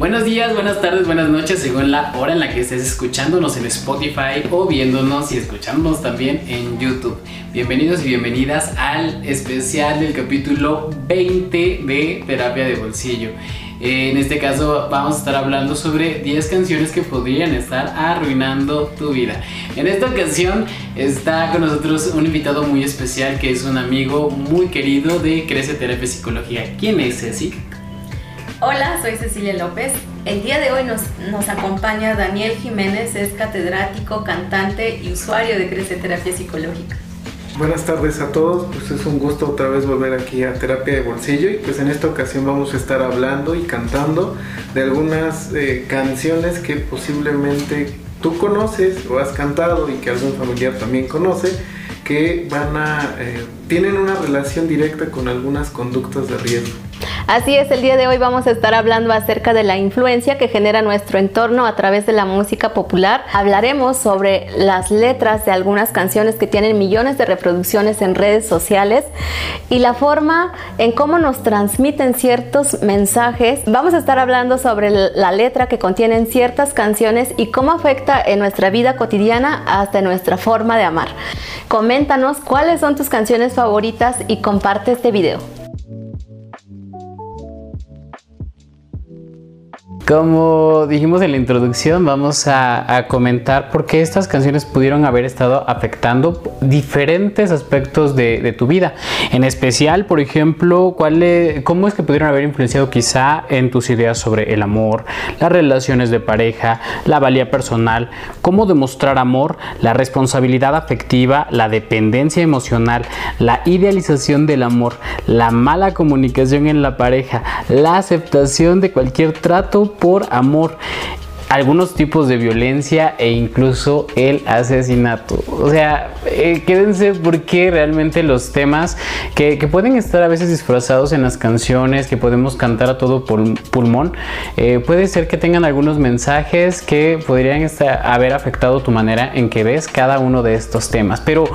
Buenos días, buenas tardes, buenas noches, según la hora en la que estés escuchándonos en Spotify o viéndonos y escuchándonos también en YouTube. Bienvenidos y bienvenidas al especial del capítulo 20 de Terapia de Bolsillo. En este caso vamos a estar hablando sobre 10 canciones que podrían estar arruinando tu vida. En esta ocasión está con nosotros un invitado muy especial que es un amigo muy querido de Crece Terapia Psicología. ¿Quién es Ceci? Hola, soy Cecilia López. El día de hoy nos, acompaña Daniel Jiménez, es catedrático, cantante y usuario de Crece Terapia Psicológica. Buenas tardes a todos, pues es un gusto otra vez volver aquí a Terapia de Bolsillo y pues en esta ocasión vamos a estar hablando y cantando de algunas eh, canciones que posiblemente tú conoces o has cantado y que algún familiar también conoce que van a eh, tienen una relación directa con algunas conductas de riesgo. Así es, el día de hoy vamos a estar hablando acerca de la influencia que genera nuestro entorno a través de la música popular. Hablaremos sobre las letras de algunas canciones que tienen millones de reproducciones en redes sociales y la forma en cómo nos transmiten ciertos mensajes. Vamos a estar hablando sobre la letra que contienen ciertas canciones y cómo afecta en nuestra vida cotidiana hasta nuestra forma de amar. Coméntanos cuáles son tus canciones favoritas y comparte este video. Como dijimos en la introducción, vamos a, comentar por qué estas canciones pudieron haber estado afectando diferentes aspectos de, tu vida. En especial, por ejemplo, cómo es que pudieron haber influenciado quizá en tus ideas sobre el amor, las relaciones de pareja, la valía personal, cómo demostrar amor, la responsabilidad afectiva, la dependencia emocional, la idealización del amor, la mala comunicación en la pareja, la aceptación de cualquier trato por amor algunos tipos de violencia e incluso el asesinato. O sea, eh, quédense porque realmente los temas que, pueden estar a veces disfrazados en las canciones, que podemos cantar a todo pulmón, eh, puede ser que tengan algunos mensajes que podrían estar, haber afectado tu manera en que ves cada uno de estos temas. Pero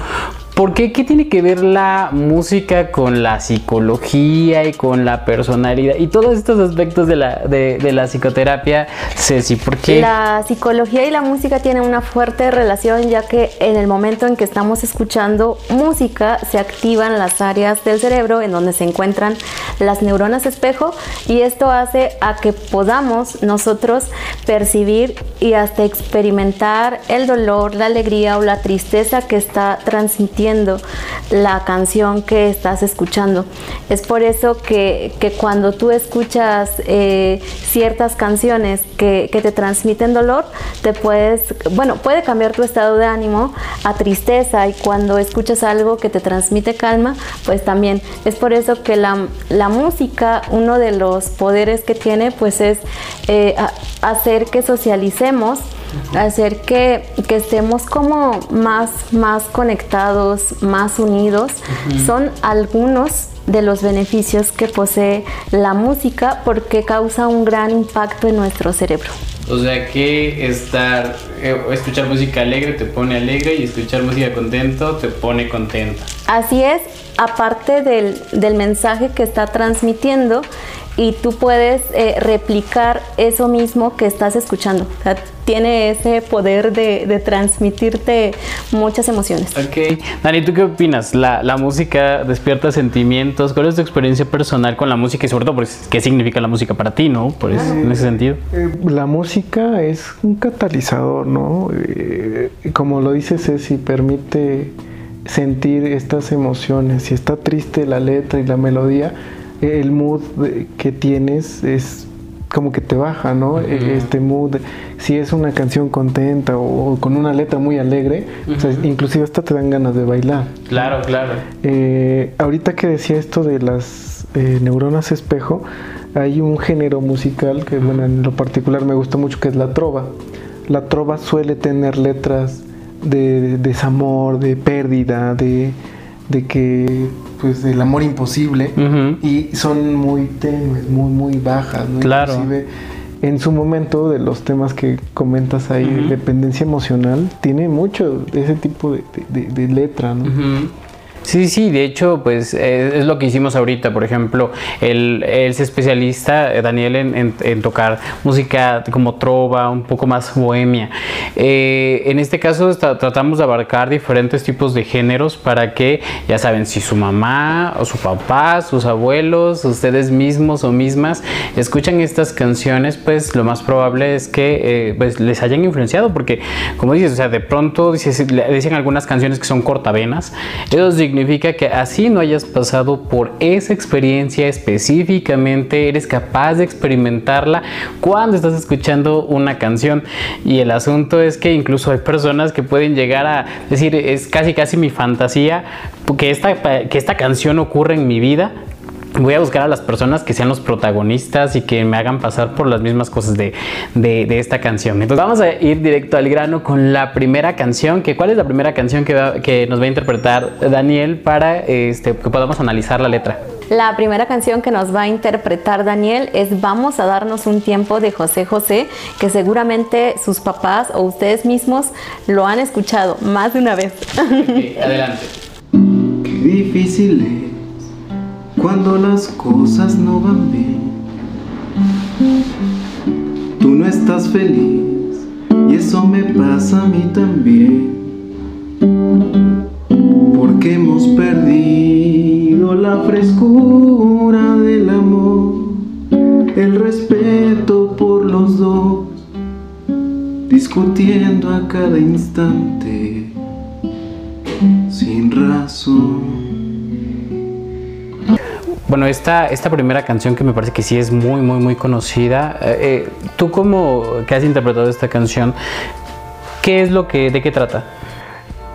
¿Por qué? ¿Qué tiene que ver la música con la psicología y con la personalidad y todos estos aspectos de la, de, la psicoterapia, Ceci? ¿Por qué? La psicología y la música tienen una fuerte relación ya que en el momento en que estamos escuchando música se activan las áreas del cerebro en donde se encuentran las neuronas espejo y esto hace a que podamos nosotros percibir y hasta experimentar el dolor, la alegría o la tristeza que está transmitiendo la canción que estás escuchando. Es por eso que, cuando tú escuchas eh, ciertas canciones que, te transmiten dolor, te puedes, bueno, puede cambiar tu estado de ánimo a tristeza y cuando escuchas algo que te transmite calma, pues también. Es por eso que la, música, uno de los poderes que tiene, pues es eh, hacer que socialicemos hacer que, estemos como más, más conectados, más unidos, son algunos de los beneficios que posee la música porque causa un gran impacto en nuestro cerebro. O sea que estar, escuchar música alegre te pone alegre y escuchar música contento te pone contento. Así es, aparte del, del mensaje que está transmitiendo, y tú puedes eh, replicar eso mismo que estás escuchando. O sea, tiene ese poder de, transmitirte muchas emociones. Ok. Dani, ¿tú qué opinas? ¿La, la música despierta sentimientos? ¿Cuál es tu experiencia personal con la música y sobre todo pues, qué significa la música para ti, ¿no? Por eso, en ese sentido. Eh, la música es un catalizador, ¿no? Eh, como lo dice Ceci, permite sentir estas emociones. Si está triste la letra y la melodía, el mood que tienes es como que te baja, ¿no? E, este mood, si es una canción contenta o, con una letra muy alegre, inclusive hasta te dan ganas de bailar. Claro, claro. Eh, ahorita que decía esto de las eh, neuronas espejo, hay un género musical que, bueno, en lo particular me gusta mucho, que es la trova. La trova suele tener letras de desamor, de pérdida, de de que pues el amor imposible y son muy tenues, muy muy bajas, ¿no? Claro. Inclusive en su momento de los temas que comentas ahí, dependencia emocional, tiene mucho de ese tipo de, letra, ¿no? Sí, sí, de hecho, pues eh, es lo que hicimos ahorita, por ejemplo, él, es especialista, eh, Daniel, en, tocar música como trova, un poco más bohemia. Eh, en este caso tratamos de abarcar diferentes tipos de géneros para que, ya saben, si su mamá o su papá, sus abuelos, ustedes mismos o mismas escuchan estas canciones, pues lo más probable es que pues, les hayan influenciado, porque como dices, o sea, de pronto dicen algunas canciones que son cortavenas, eso significa que así no hayas pasado por esa experiencia específicamente, eres capaz de experimentarla cuando estás escuchando una canción. Y el asunto es que incluso hay personas que pueden llegar a decir, es casi casi mi fantasía que esta, que esta canción ocurre en mi vida voy a buscar a las personas que sean los protagonistas y que me hagan pasar por las mismas cosas de, esta canción. Entonces vamos a ir directo al grano con la primera canción. Que, ¿Cuál es la primera canción que, que nos va a interpretar Daniel para este, que podamos analizar la letra? La primera canción que nos va a interpretar Daniel es Vamos a darnos un tiempo de José José, que seguramente sus papás o ustedes mismos lo han escuchado más de una vez. adelante. Qué difícil cuando las cosas no van bien. Tú no estás feliz y eso me pasa a mí también. Porque hemos perdido la frescura del amor, el respeto por los dos, discutiendo a cada instante sin razón. Bueno, esta, esta primera canción que me parece que sí es muy, muy, muy conocida. Eh, eh, tú como que has interpretado esta canción, ¿qué es lo que, de qué trata?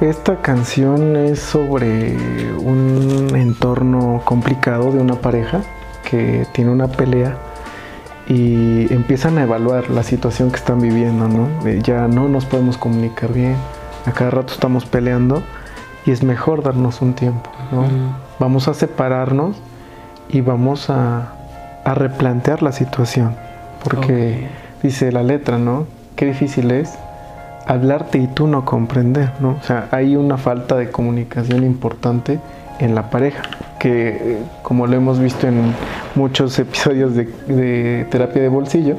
Esta canción es sobre un entorno complicado de una pareja que tiene una pelea y empiezan a evaluar la situación que están viviendo, ¿no? Ya no nos podemos comunicar bien, a cada rato estamos peleando y es mejor darnos un tiempo, ¿no? Vamos a separarnos y vamos a, replantear la situación. Porque dice la letra, ¿no? Qué difícil es hablarte y tú no comprender, ¿no? O sea, hay una falta de comunicación importante en la pareja, que eh, como lo hemos visto en muchos episodios de, de terapia de bolsillo,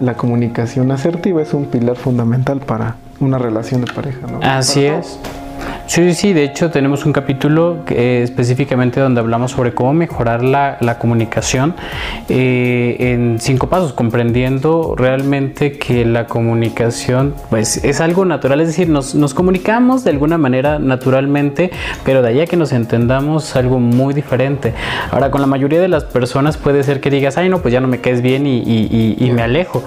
la comunicación asertiva es un pilar fundamental para una relación de pareja, ¿no? Así es. Sí, sí, de hecho tenemos un capítulo específicamente donde hablamos sobre cómo mejorar la, comunicación eh, en cinco pasos, comprendiendo realmente que la comunicación pues, es algo natural, es decir, nos, nos comunicamos de alguna manera naturalmente, pero de allá que nos entendamos algo muy diferente. Ahora, con la mayoría de las personas puede ser que digas, ay no, pues ya no me quedes bien y, y me alejo,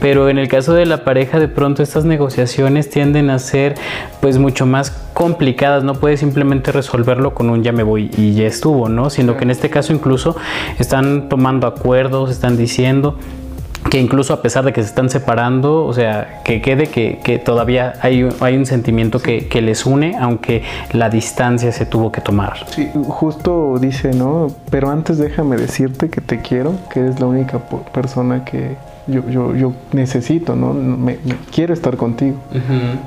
pero en el caso de la pareja de pronto estas negociaciones tienden a ser pues mucho más complicadas, no puedes simplemente resolverlo con un ya me voy y ya estuvo, ¿no? Sino que en este caso incluso están tomando acuerdos, están diciendo que incluso a pesar de que se están separando, o sea, que quede que, todavía hay, hay, un sentimiento que, que, les une, aunque la distancia se tuvo que tomar. Sí, justo dice, ¿no? Pero antes déjame decirte que te quiero, que eres la única persona que, yo, yo, yo necesito, ¿no? Me, quiero estar contigo.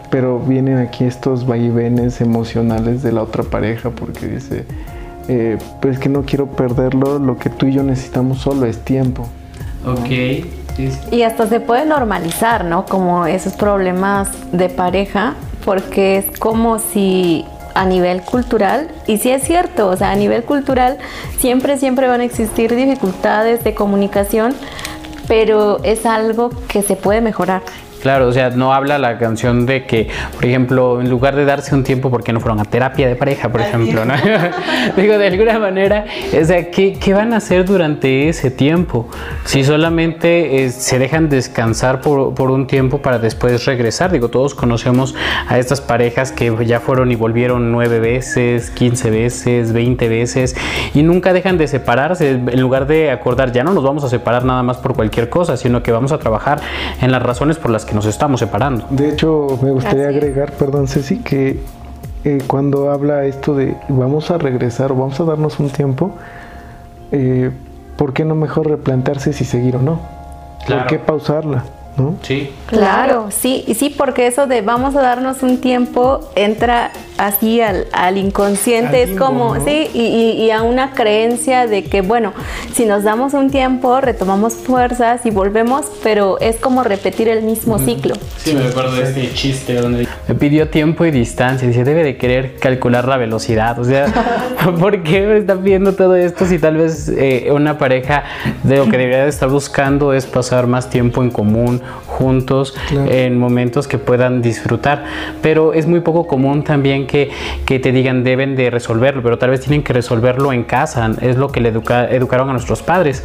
Pero vienen aquí estos vaivenes emocionales de la otra pareja porque dice, eh, pues que no quiero perderlo, lo que tú y yo necesitamos solo es tiempo. Ok. Y hasta se puede normalizar, ¿no? Como esos problemas de pareja, porque es como si a nivel cultural, y sí es cierto, o sea, a nivel cultural siempre, siempre van a existir dificultades de comunicación, pero es algo que se puede mejorar. Claro, o sea, no habla la canción de que, por ejemplo, en lugar de darse un tiempo, porque no fueron a terapia de pareja, por ejemplo? ¿no? Digo, de alguna manera, o sea, ¿qué, van a hacer durante ese tiempo? Si solamente eh, se dejan descansar por, por, un tiempo para después regresar. Digo, todos conocemos a estas parejas que ya fueron y volvieron nueve veces, quince veces, veinte veces, y nunca dejan de separarse. En lugar de acordar, ya no nos vamos a separar nada más por cualquier cosa, sino que vamos a trabajar en las razones por las que nos estamos separando. De hecho, me gustaría agregar, perdón Ceci, que eh, cuando habla esto de vamos a regresar o vamos a darnos un tiempo, eh, ¿por qué no mejor replantearse si seguir o no? ¿Por qué pausarla? ¿No? Sí. Claro, sí, y sí, porque eso de vamos a darnos un tiempo entra así al, al inconsciente, Al es como, ¿no? sí, y, y- y a una creencia de que, bueno, si nos damos un tiempo, retomamos fuerzas y volvemos, pero es como repetir el mismo ciclo. Sí, me acuerdo de este chiste donde me pidió tiempo y distancia. Dice, debe de querer calcular la velocidad. O sea, ¿por qué me está pidiendo todo esto si tal vez eh, una pareja de lo que debería de estar buscando es pasar más tiempo en común, juntos, Claro. en momentos que puedan disfrutar? Pero es muy poco común también que, que te digan deben de resolverlo, pero tal vez tienen que resolverlo en casa. Es lo que le educa- educaron a nuestros padres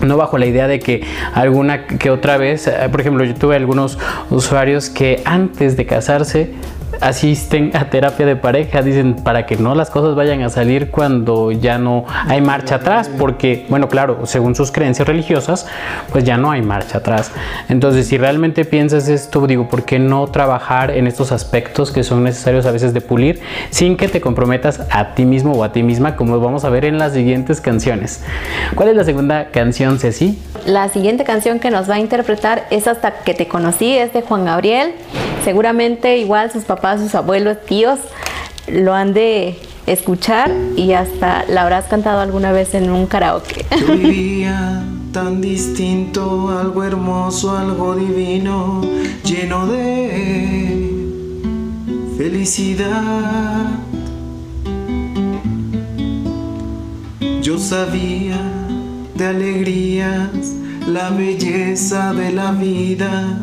no bajo la idea de que alguna que otra vez, eh, por ejemplo, yo tuve algunos usuarios que antes de casarse asisten a terapia de pareja, dicen para que no las cosas vayan a salir cuando ya no hay marcha atrás, porque, bueno, claro, según sus creencias religiosas, pues ya no hay marcha atrás. Entonces, si realmente piensas esto, digo, ¿por qué no trabajar en estos aspectos que son necesarios a veces de pulir sin que te comprometas a ti mismo o a ti misma, como vamos a ver en las siguientes canciones? ¿Cuál es la segunda canción, Ceci? La siguiente canción que nos va a interpretar es Hasta que te conocí, es de Juan Gabriel. Seguramente igual sus papás, sus abuelos, tíos lo han de escuchar y hasta la habrás cantado alguna vez en un karaoke. Yo vivía tan distinto, algo hermoso, algo divino, lleno de felicidad. Yo sabía de alegrías, la belleza de la vida,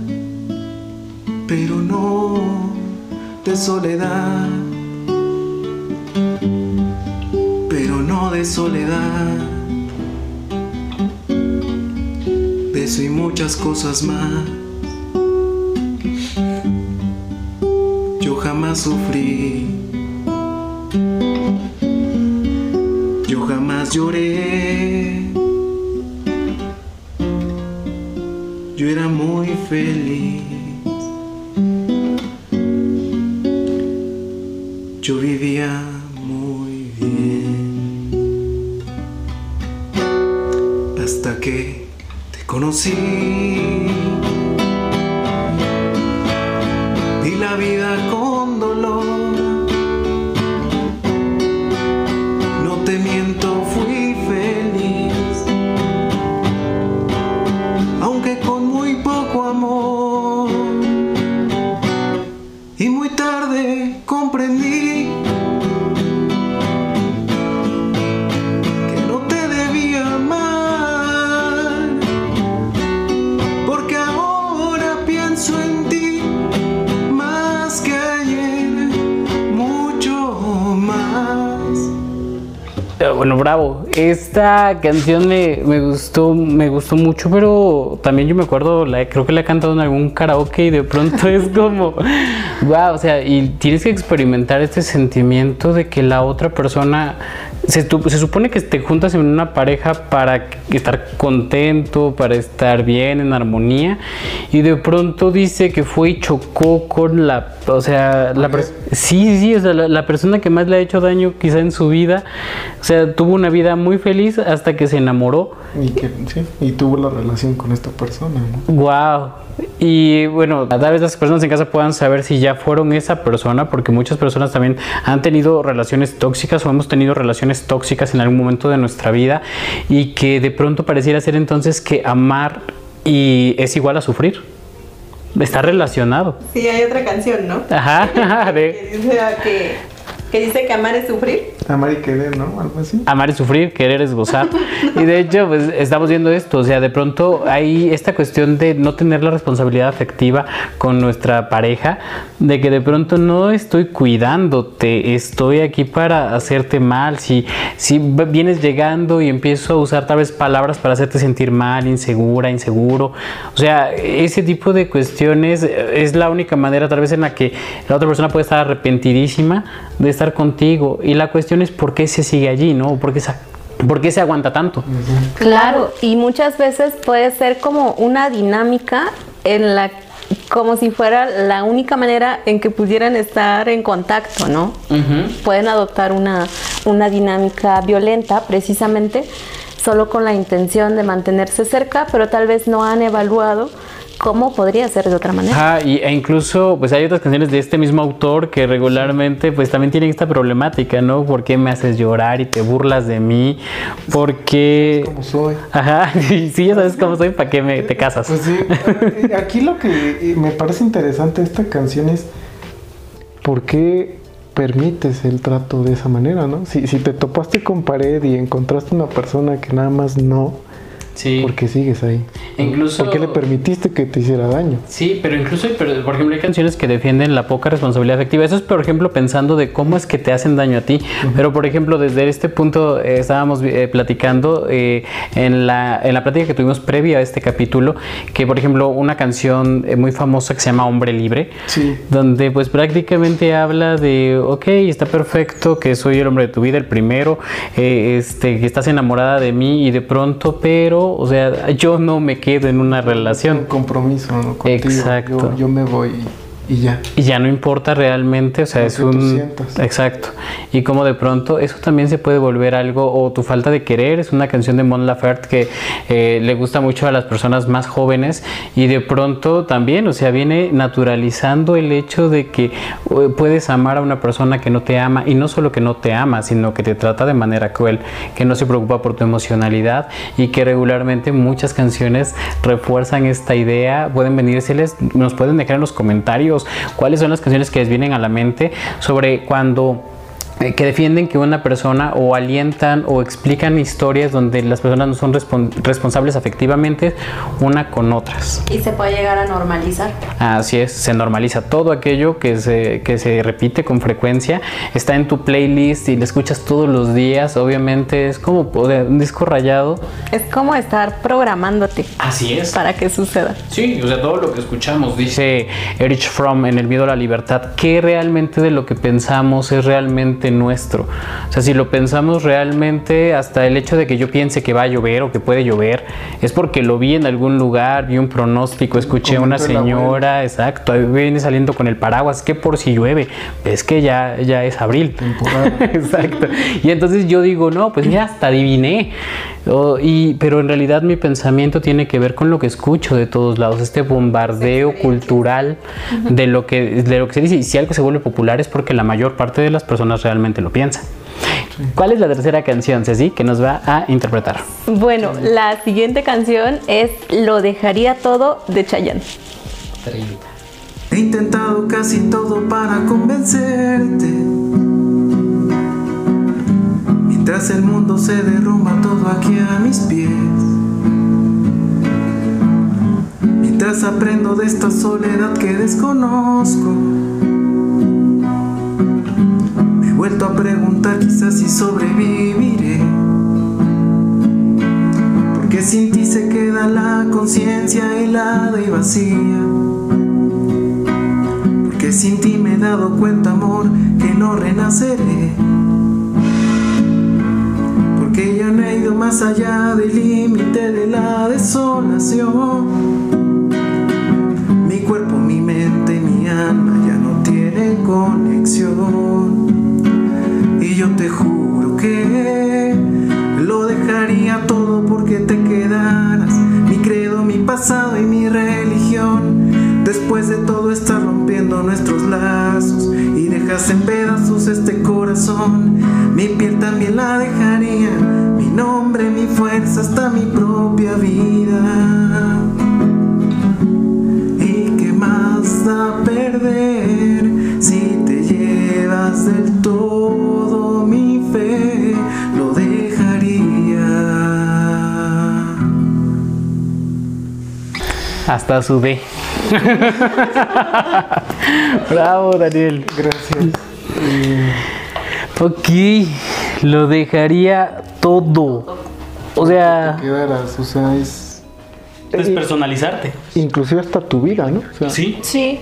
pero no de soledad, pero no de soledad. De eso y muchas cosas más. Yo jamás sufrí. Yo jamás lloré. Yo era muy feliz. Esta canción me, me gustó, me gustó mucho, pero también yo me acuerdo, creo que la he cantado en algún karaoke y de pronto es como, wow, o sea, y tienes que experimentar este sentimiento de que la otra persona, se, se supone que te juntas en una pareja para estar contento, para estar bien, en armonía, y de pronto dice que fue y chocó con la, o sea, la sí, sí, o sea, la, la persona que más le ha hecho daño quizá en su vida, o sea, tuvo una vida muy feliz hasta que se enamoró. Y, que, sí, y tuvo la relación con esta persona, ¿no? Wow. Y bueno, tal vez las personas en casa puedan saber si ya fueron esa persona, porque muchas personas también han tenido relaciones tóxicas o hemos tenido relaciones tóxicas en algún momento de nuestra vida y que de pronto pareciera ser entonces que amar y es igual a sufrir. Está relacionado. Sí, hay otra canción, ¿no? Ajá. de- Que dice que, que dice que amar es sufrir. Amar y querer, ¿no? Algo así. Amar es sufrir, querer es gozar. Y de hecho, pues estamos viendo esto. O sea, de pronto hay esta cuestión de no tener la responsabilidad afectiva con nuestra pareja, de que de pronto no estoy cuidándote, estoy aquí para hacerte mal. Si, si vienes llegando y empiezo a usar tal vez palabras para hacerte sentir mal, insegura, inseguro. O sea, ese tipo de cuestiones es la única manera tal vez en la que la otra persona puede estar arrepentidísima de estar contigo. Y la cuestión es por qué se sigue allí, ¿no? ¿Por qué se, por qué se aguanta tanto? Claro, y muchas veces puede ser como una dinámica en la como si fuera la única manera en que pudieran estar en contacto, ¿no? Pueden adoptar una, una dinámica violenta precisamente solo con la intención de mantenerse cerca, pero tal vez no han evaluado cómo podría ser de otra manera. Ah, y, e incluso pues hay otras canciones de este mismo autor que regularmente pues también tienen esta problemática, ¿no? ¿Por qué me haces llorar y te burlas de mí? ¿Por qué... Como soy. Ajá, sí, ya sabes cómo soy, ¿para qué me, te casas? Pues sí, eh, aquí lo que eh, me parece interesante de esta canción es por qué permites el trato de esa manera, ¿no? Si, si te topaste con pared y encontraste una persona que nada más no, Sí. ¿por qué sigues ahí? Incluso- ¿Por qué le permitiste que te hiciera daño? Sí, pero incluso, hay- pero, por ejemplo, hay canciones que defienden la poca responsabilidad afectiva. Eso es, por ejemplo, pensando de cómo es que te hacen daño a ti. Pero, por ejemplo, desde este punto eh, estábamos eh, platicando eh, en, la, en la plática que tuvimos previa a este capítulo, que, por ejemplo, una canción eh, muy famosa que se llama Hombre Libre, Sí. donde pues prácticamente habla de, ok, está perfecto que soy el hombre de tu vida, el primero, eh, este, que estás enamorada de mí y de pronto, pero, o sea, yo no me quedo en una Un relación. compromiso ¿no? contigo. Exacto. Yo, yo me voy y, ya. Y ya no importa realmente, o sea, Lo es que tú un... sientas. Exacto. Y como de pronto eso también se puede volver algo, o tu falta de querer, es una canción de Mon Laferte que eh, le gusta mucho a las personas más jóvenes y de pronto también, o sea, viene naturalizando el hecho de que eh, puedes amar a una persona que no te ama y no solo que no te ama, sino que te trata de manera cruel, que no se preocupa por tu emocionalidad y que regularmente muchas canciones refuerzan esta idea. Pueden venírseles, nos pueden dejar en los comentarios cuáles son las canciones que les vienen a la mente sobre cuando que defienden que una persona o alientan o explican historias donde las personas no son respon- responsables afectivamente una con otras. Y se puede llegar a normalizar. Así es, se normaliza todo aquello que se, que se repite con frecuencia, está en tu playlist y lo escuchas todos los días, obviamente es como un disco rayado. Es como estar programándote Así es. para que suceda. Sí, o sea, todo lo que escuchamos, dice Erich Fromm en El miedo a la libertad, que realmente de lo que pensamos es realmente nuestro. O sea, si lo pensamos realmente, hasta el hecho de que yo piense que va a llover o que puede llover, es porque lo vi en algún lugar, vi un pronóstico, escuché a una señora, exacto, ahí viene saliendo con el paraguas, que por si llueve, es que ya, ya es abril. Temporada. Exacto. Y entonces yo digo, no, pues ya hasta adiviné. O- y, pero en realidad mi pensamiento tiene que ver con lo que escucho de todos lados, este bombardeo cultural de lo, que, de lo que se dice. Y si algo se vuelve popular es porque la mayor parte de las personas realmente lo piensan. ¿Cuál es la tercera canción, Ceci, que nos va a interpretar? Bueno, la siguiente canción es Lo dejaría todo de Chayanne. He intentado casi todo para convencerte. Mientras el mundo se derrumba todo aquí a mis pies. Mientras aprendo de esta soledad que desconozco. Me he vuelto a preguntar quizás si sobreviviré. Porque sin ti se queda la conciencia helada y vacía. Porque sin ti me he dado cuenta, amor, que no renaceré. Porque ya no he ido más allá del límite de la desolación. Mi cuerpo, mi mente mi alma ya no tienen conexión. Y yo te juro que lo dejaría todo porque te quedaras. Mi credo, mi pasado y mi religión. Después de todo estás rompiendo nuestros lazos y dejas en pedazos este corazón. Mi piel también la mi mi propia vida. ¿Y qué más da perder si te llevas del todo mi fe? Lo dejaría. Hasta sudé. Bravo, Daniel. Gracias. Ok, lo dejaría todo. O sea, Quedaras, o sea, es despersonalizarte. inclusive hasta tu vida, ¿no? O sea, Sí. Sí.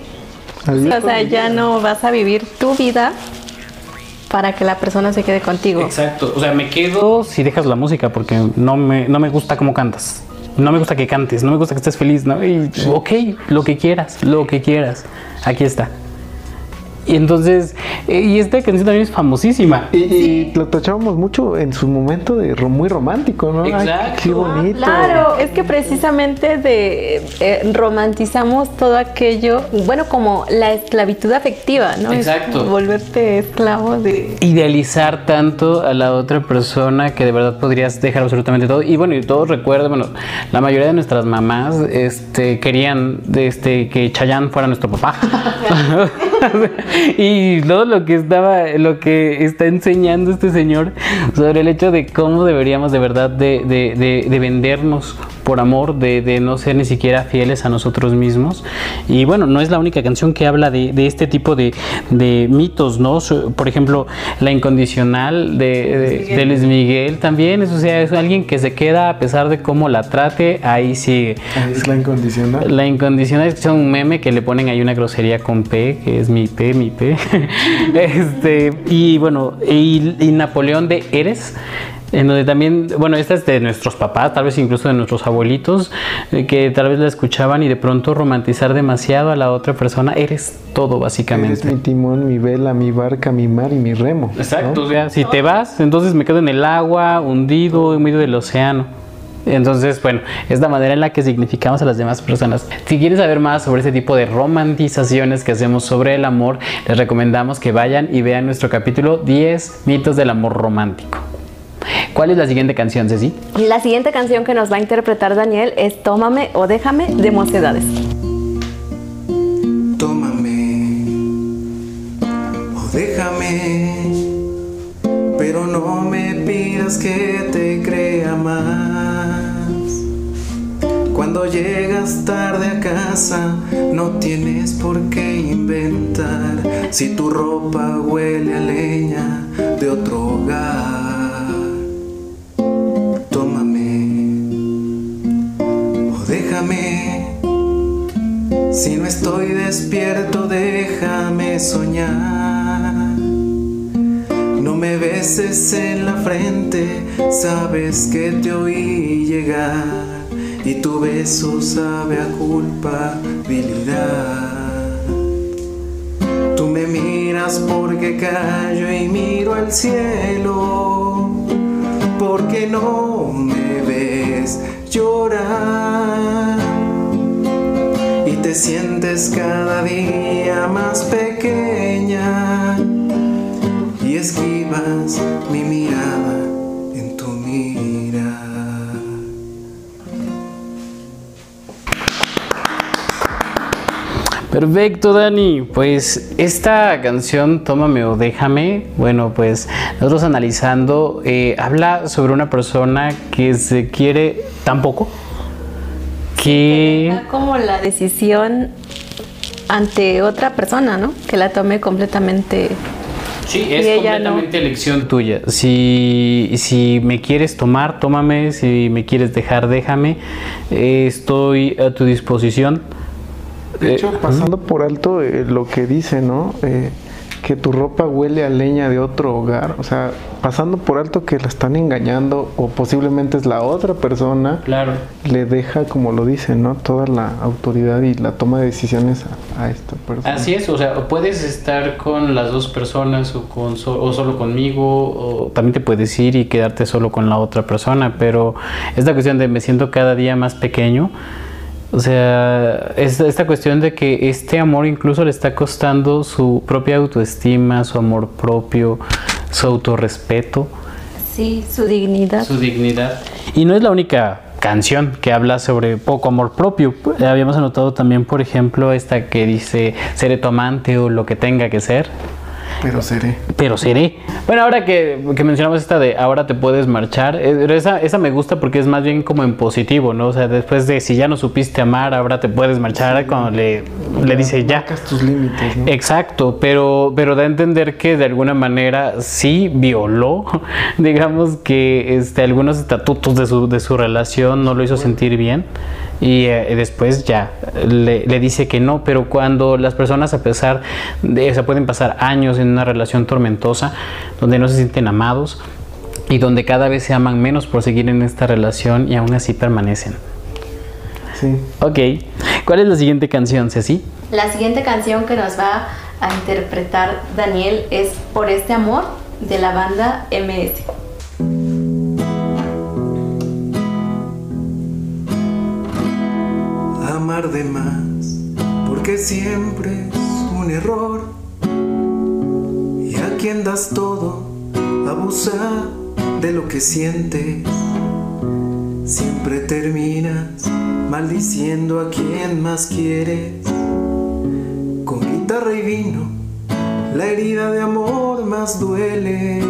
adiós. O sea, ya no vas a vivir tu vida para que la persona se quede contigo. Exacto, o sea, me quedo si dejas la música porque no me, no me gusta cómo cantas. No me gusta que cantes, no me gusta que estés feliz, ¿no? Y, ok, lo que quieras, lo que quieras. Aquí está. Y entonces, eh, y esta canción también es famosísima. Y, y lo tachábamos mucho en su momento de muy romántico, ¿no? Ay, Exacto. qué bonito. Claro, es que precisamente de eh, romantizamos todo aquello, bueno, como la esclavitud afectiva, ¿no? Es Exacto. como volverte esclavo de idealizar tanto a la otra persona que de verdad podrías dejar absolutamente todo. Y bueno, y todos recuerdan, bueno, la mayoría de nuestras mamás este, querían este, que Chayanne fuera nuestro papá. y todo lo que estaba, lo que está enseñando este señor sobre el hecho de cómo deberíamos de verdad de, de- de- de vendernos por amor, de, de no ser ni siquiera fieles a nosotros mismos. Y bueno, no es la única canción que habla de, de este tipo de, de mitos, ¿no? Por ejemplo, La Incondicional de, de, de Luis Miguel también, es, o sea, es alguien que se queda a pesar de cómo la trate, ahí sigue. Es la incondicional. La incondicional es un meme que le ponen ahí una grosería con P, que es mi P, mi P. este, y bueno, y, y Napoleón de Eres, en donde también, bueno, esta es de nuestros papás, tal vez incluso de nuestros abuelitos, eh, que tal vez la escuchaban y de pronto romantizar demasiado a la otra persona, eres todo básicamente. Eres mi timón, mi vela, mi barca, mi mar y mi remo. ¿no? Exacto, o sea, si te vas, entonces me quedo en el agua, hundido, en medio del océano. Entonces, bueno, es la manera en la que significamos a las demás personas. Si quieres saber más sobre este tipo de romantizaciones que hacemos sobre el amor, les recomendamos que vayan y vean nuestro capítulo 10 mitos del amor romántico. ¿Cuál es la siguiente canción, Ceci? La siguiente canción que nos va a interpretar Daniel es Tómame o Déjame de Mocedades. Tómame o déjame, pero no me pidas que te crea más. Cuando llegas tarde a casa, no tienes por qué inventar si tu ropa huele a leña de otro hogar. Tómame o déjame. Si no estoy despierto, déjame soñar. No me beses en la frente, sabes que te oí llegar. Y tu beso sabe a culpabilidad. Tú me miras porque callo y miro al cielo. Porque no me ves llorar y te sientes cada día más pequeña. Y esquivas mi mirada Perfecto, Dani. Pues esta canción, Tómame o Déjame, bueno, pues nosotros analizando, eh, habla sobre una persona que se quiere tan poco que... Da como la decisión ante otra persona, ¿no? Que la tome completamente. Sí, es no. completamente elección tuya. Si, si me quieres tomar, tómame. Si me quieres dejar, déjame. Eh, estoy a tu disposición. De hecho, pasando por alto eh, lo que dice, ¿no? Eh, que tu ropa huele a leña de otro hogar. O sea, pasando por alto que la están engañando o posiblemente es la otra persona, Claro. le deja, como lo dice, ¿no? Toda la autoridad y la toma de decisiones a, a esta persona. Así es, o sea, puedes estar con las dos personas o, con so- o solo conmigo, o también te puedes ir y quedarte solo con la otra persona, pero esta cuestión de me siento cada día más pequeño, o sea, es esta cuestión de que este amor incluso le está costando su propia autoestima, su amor propio, su autorrespeto Sí, su dignidad. su dignidad. Y no es la única canción que habla sobre poco amor propio. Habíamos anotado también, por ejemplo, esta que dice seré tu amante o lo que tenga que ser, Pero seré. pero seré. Bueno, ahora que, que mencionamos esta de ahora te puedes marchar, eh, esa, esa me gusta porque es más bien como en positivo, ¿no? O sea, después de si ya no supiste amar, ahora te puedes marchar cuando le, le dice ya. Tus límites, ¿no? Exacto, pero, pero da a entender que de alguna manera sí violó, digamos que este, algunos estatutos de su, de su relación no lo hizo sentir bien y eh, después ya le, le dice que no, pero cuando las personas a pesar de, o sea, pueden pasar años en una relación tormentosa donde no se sienten amados y donde cada vez se aman menos por seguir en esta relación y aún así permanecen. Sí. Ok, ¿cuál es la siguiente canción, Ceci? La siguiente canción que nos va a interpretar Daniel es Por este amor de la banda MS. Amar de más, porque siempre es un error. Y a quien das todo, abusa de lo que sientes. Siempre terminas maldiciendo a quien más quieres. Con guitarra y vino, la herida de amor más duele.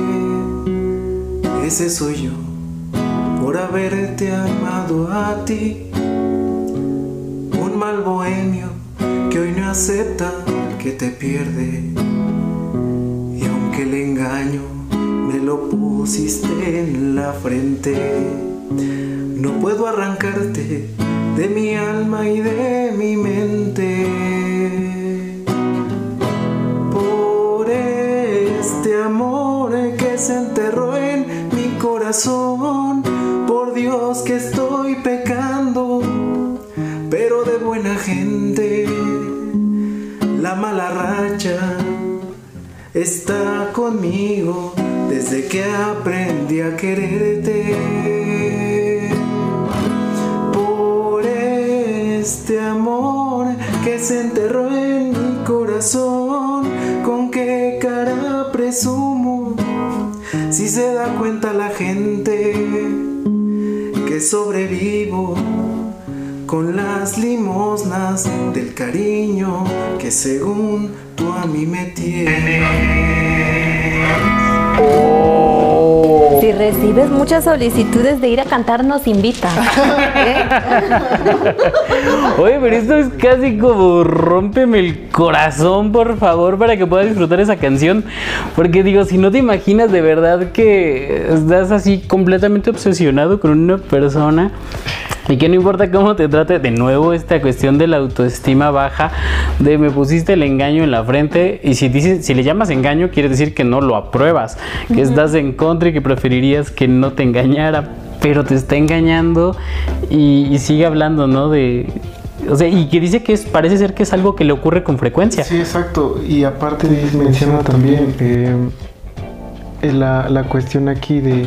Ese soy yo, por haberte amado a ti. Mal bohemio que hoy no acepta que te pierde. Y aunque el engaño me lo pusiste en la frente, no puedo arrancarte de mi alma y de mi mente. Por este amor que se enterró en mi corazón, por Dios que estoy la mala racha está conmigo desde que aprendí a quererte. Por este amor que se enterró en mi corazón, con qué cara presumo, si se da cuenta la gente que sobrevivo con las limosnas del cariño que según tú a mí me tienes. Si recibes muchas solicitudes de ir a cantar, nos invita. ¿eh? Oye, pero esto es casi como rómpeme el corazón, por favor, para que puedas disfrutar esa canción. Porque digo, si no te imaginas de verdad que estás así completamente obsesionado con una persona y que no importa cómo te trate, de nuevo esta cuestión de la autoestima baja, de me pusiste el engaño en la frente y si dices, si le llamas engaño quiere decir que no lo apruebas, que estás en contra y que preferirías que no te engañara, pero te está engañando y, y sigue hablando, ¿no? De, o sea, y que dice que es, parece ser que es algo que le ocurre con frecuencia. Sí, exacto. Y aparte menciona también eh, la, la cuestión aquí de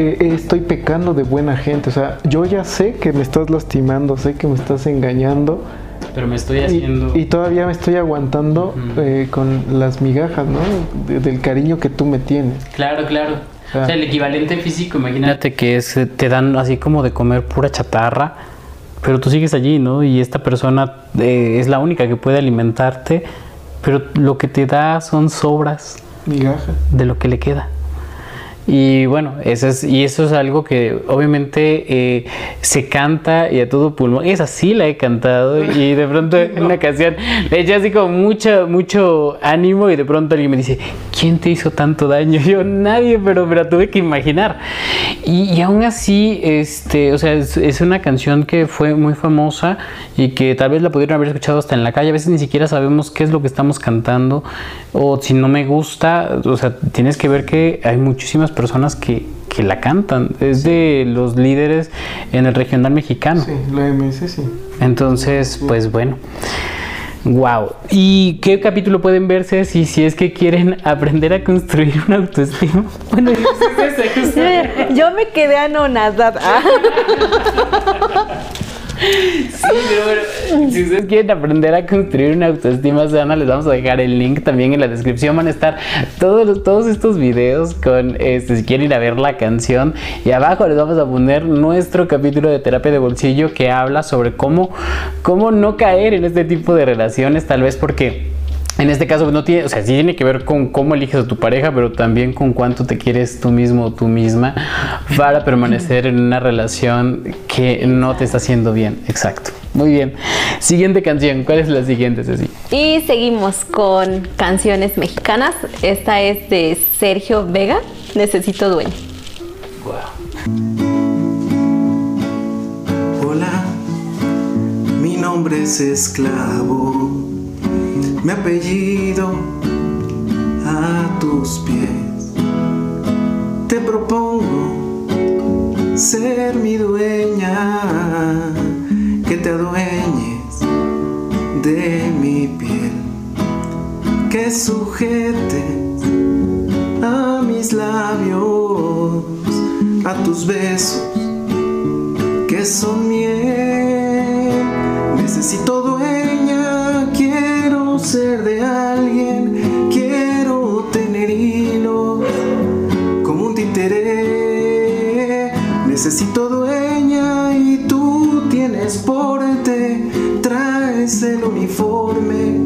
eh, estoy pecando de buena gente. O sea, yo ya sé que me estás lastimando, sé que me estás engañando. Pero me estoy haciendo... y todavía me estoy aguantando eh, con las migajas, ¿no? De- del cariño que tú me tienes. Claro, claro. Ah. O sea, el equivalente físico, imagínate que es, eh, te dan así como de comer pura chatarra, pero tú sigues allí, ¿no? Y esta persona eh, es la única que puede alimentarte, pero lo que te da son sobras Migajas. de lo que le queda. Y bueno, eso es, y eso es algo que obviamente eh, se canta y a todo pulmón. Esa sí la he cantado y de pronto en una ocasión le eché así como mucho, mucho ánimo y de pronto alguien me dice, ¿quién te hizo tanto daño? Yo, nadie, pero me la tuve que imaginar. Y, y aún así, este, o sea, es, es una canción que fue muy famosa y que tal vez la pudieron haber escuchado hasta en la calle. A veces ni siquiera sabemos qué es lo que estamos cantando o si no me gusta, o sea, tienes que ver que hay muchísimas personas que, que la cantan. Es de los líderes en el regional mexicano. Sí, la MS sí. Entonces, pues bueno. Wow. ¿Y qué capítulo pueden verse si, si es que quieren aprender a construir una autoestima? Bueno, Yo me quedé anonadada. Sí, si ustedes quieren aprender a construir una autoestima sana, les vamos a dejar el link también en la descripción. Van a estar todos, todos estos videos con, este, si quieren ir a ver la canción. Y abajo les vamos a poner nuestro capítulo de terapia de bolsillo que habla sobre cómo, cómo no caer en este tipo de relaciones, tal vez porque... En este caso no tiene, o sea, sí tiene que ver con cómo eliges a tu pareja, pero también con cuánto te quieres tú mismo o tú misma para permanecer en una relación que no te está haciendo bien. Exacto. Muy bien. Siguiente canción. ¿Cuál es la siguiente, Ceci? Y seguimos con canciones mexicanas. Esta es de Sergio Vega, Necesito Dueño. Hola, mi nombre es esclavo, mi apellido a tus pies. Te propongo ser mi dueña, que te adueñes de mi piel. que sujete a mis labios, a tus besos que son miel. Necesito dueña, quiero ser de alguien, quiero tener hilo como un títere. Necesito dueña tú tienes porte, traes el uniforme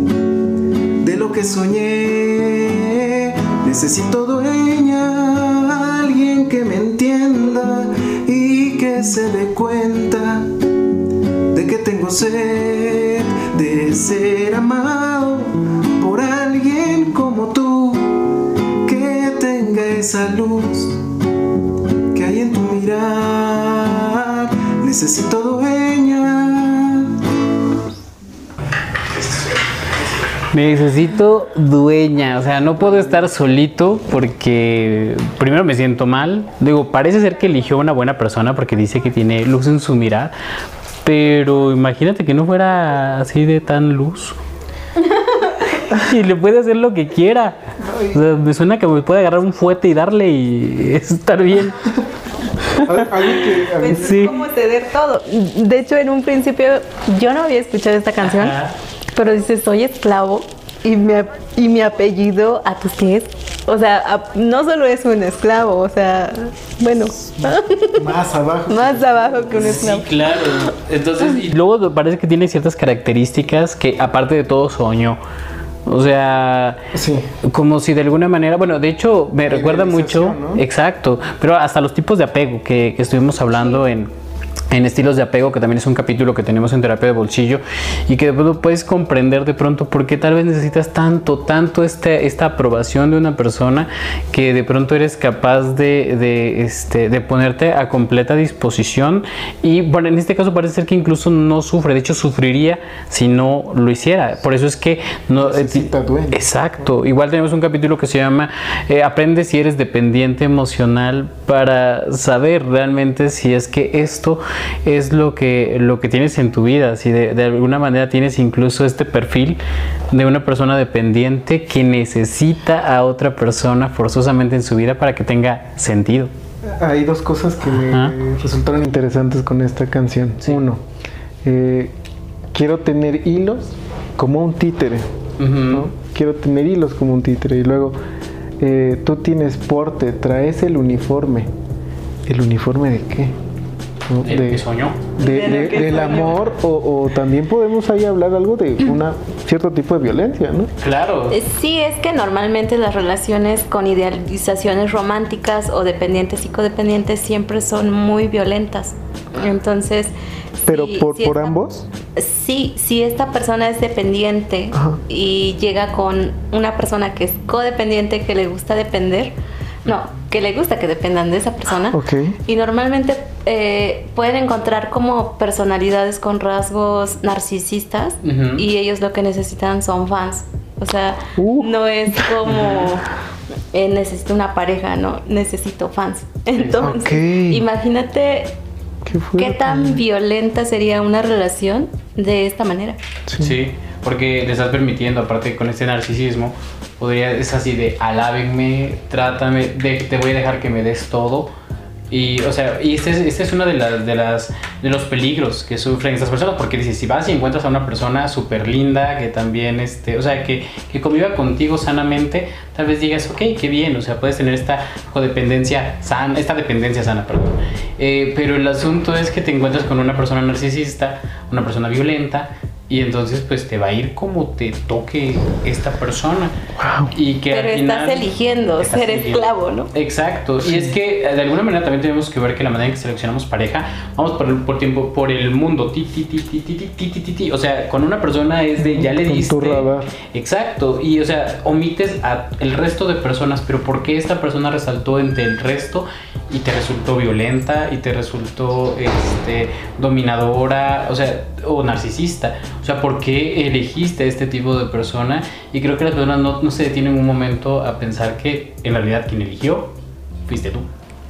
de lo que soñé. Necesito dueña, alguien que me entienda y que se dé cuenta de que tengo sed de ser amado por alguien como tú, que tenga esa luz que hay en tu mirar. Necesito Necesito dueña, o sea, no puedo estar solito porque primero me siento mal. Digo, parece ser que eligió una buena persona porque dice que tiene luz en su mirar, pero imagínate que no fuera así de tan luz. y le puede hacer lo que quiera. O sea, me suena que me puede agarrar un fuete y darle y estar bien. Pues Sí. como ceder todo. De hecho, en un principio yo no había escuchado esta canción, Ajá. Pero dice soy esclavo y mi, ap- y mi apellido a tus pies. O sea, a- no solo es un esclavo, o sea, bueno, más abajo. más abajo que un Sí, esclavo. claro. Entonces, y luego parece que tiene ciertas características que aparte de todo soñó. O sea, Sí. como si de alguna manera, bueno, de hecho me recuerda mucho, exacto, pero hasta los tipos de apego que, que estuvimos hablando en, en estilos de apego, que también es un capítulo que tenemos en terapia de bolsillo, y que de pronto puedes comprender de pronto por qué tal vez necesitas tanto, tanto este, esta aprobación de una persona que de pronto eres capaz de, de, este, de ponerte a completa disposición. Y bueno, en este caso parece ser que incluso no sufre, de hecho sufriría si no lo hiciera. Por eso es que no... eh, Necesita dueño. Exacto. Igual tenemos un capítulo que se llama eh, Aprende si eres dependiente emocional para saber realmente si es que esto es lo que, lo que tienes en tu vida, si de, de alguna manera tienes incluso este perfil de una persona dependiente que necesita a otra persona forzosamente en su vida para que tenga sentido. Hay dos cosas que me resultaron interesantes con esta canción. Uno, eh, quiero tener hilos como un títere. ¿no? Quiero tener hilos como un títere. Y luego, eh, tú tienes porte, traes el uniforme. ¿El uniforme de qué? ¿No? El De- que soñó. de- De de- que del soñó. amor o, o también podemos ahí hablar algo de una cierto tipo de violencia, ¿no? Claro. Eh, Sí, es que normalmente las relaciones con idealizaciones románticas o dependientes psicodependientes siempre son muy violentas. Entonces, Pero si- por, si por esta- ambos. Sí, si esta persona es dependiente Ajá. y llega con una persona que es codependiente, que le gusta depender, no, que le gusta que dependan de esa persona. Ok. Y normalmente eh, pueden encontrar como personalidades con rasgos narcisistas y ellos lo que necesitan son fans. O sea, Uh. no es como eh, necesito una pareja, no, necesito fans. Entonces, Ok. imagínate ¿Qué, tan violenta sería una relación de esta manera. Sí. Porque le estás permitiendo, aparte con este narcisismo, podría, es así de alábenme, trátame, de, te voy a dejar que me des todo. Y, o sea, y este es, este es uno de, las, de, las, de los peligros que sufren estas personas, porque dices, si vas y encuentras a una persona súper linda, que también, este, o sea, que, que conviva contigo sanamente, tal vez digas, ok, qué bien, o sea, puedes tener esta codependencia sana, esta dependencia sana, perdón. Eh, pero el asunto es que te encuentras con una persona narcisista, una persona violenta, y entonces pues te va a ir como te toque esta persona. Wow. Y que Pero al estás final- eligiendo estás ser eligiendo. esclavo, ¿no? Exacto, y es que de alguna manera también tenemos que ver que la manera en que seleccionamos pareja, vamos por el, por tiempo, por el mundo, ti, ti, ti, ti, ti, ti, ti, ti, o sea, con una persona es de ya le diste. Exacto, y o sea, omites a el resto de personas, pero ¿por qué esta persona resaltó entre el resto y te resultó violenta y te resultó este, dominadora, o sea, o narcisista? O sea, ¿por qué elegiste a este tipo de persona? Y creo que las personas no, no se detienen un momento a pensar que en realidad quien eligió fuiste tú.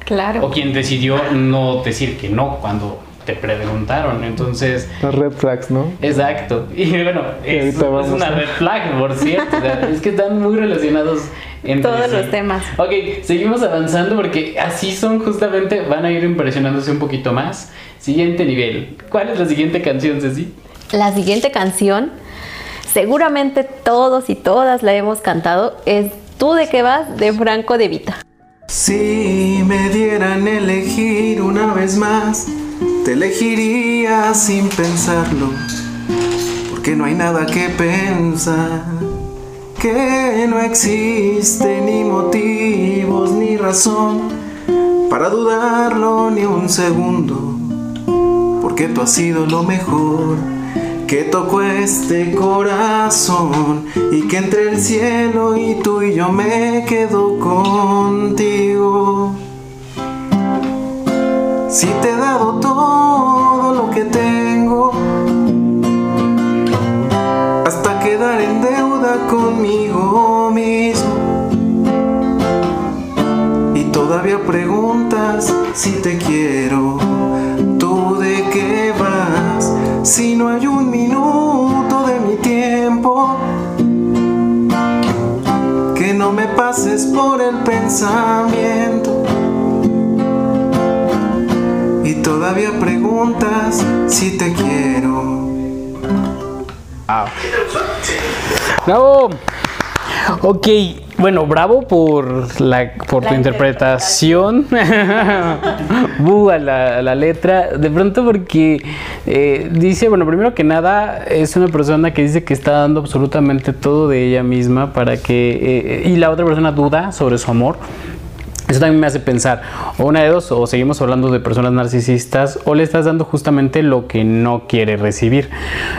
Claro. O quien decidió no decir que no cuando te preguntaron. Entonces. Las red flags, ¿no? Exacto. Y bueno, es, es una red flag, por cierto. es que están muy relacionados entre todos los temas. Ok, seguimos avanzando porque así son justamente, van a ir impresionándose un poquito más. Siguiente nivel. ¿Cuál es la siguiente canción, Ceci? La siguiente canción, seguramente todos y todas la hemos cantado, es Tú de qué vas de Franco de Vita. Si me dieran elegir una vez más, te elegiría sin pensarlo, porque no hay nada que pensar, que no existe ni motivos ni razón para dudarlo ni un segundo, porque tú has sido lo mejor que tocó este corazón y que entre el cielo y tú y yo me quedo contigo. Si te he dado todo lo que tengo, hasta quedar en deuda conmigo mismo. Y todavía preguntas si te quiero, tú de qué vas, si no hay un el pensamiento. Y todavía preguntas si te quiero. ¡Bravo! Ok, bueno, bravo por la por tu interpretación. Bu a la, letra. De pronto porque eh, dice, bueno, primero que nada, es una persona que dice que está dando absolutamente todo de ella misma para que. Eh, y la otra persona duda sobre su amor. Eso también me hace pensar, o una de dos, o seguimos hablando de personas narcisistas, o le estás dando justamente lo que no quiere recibir.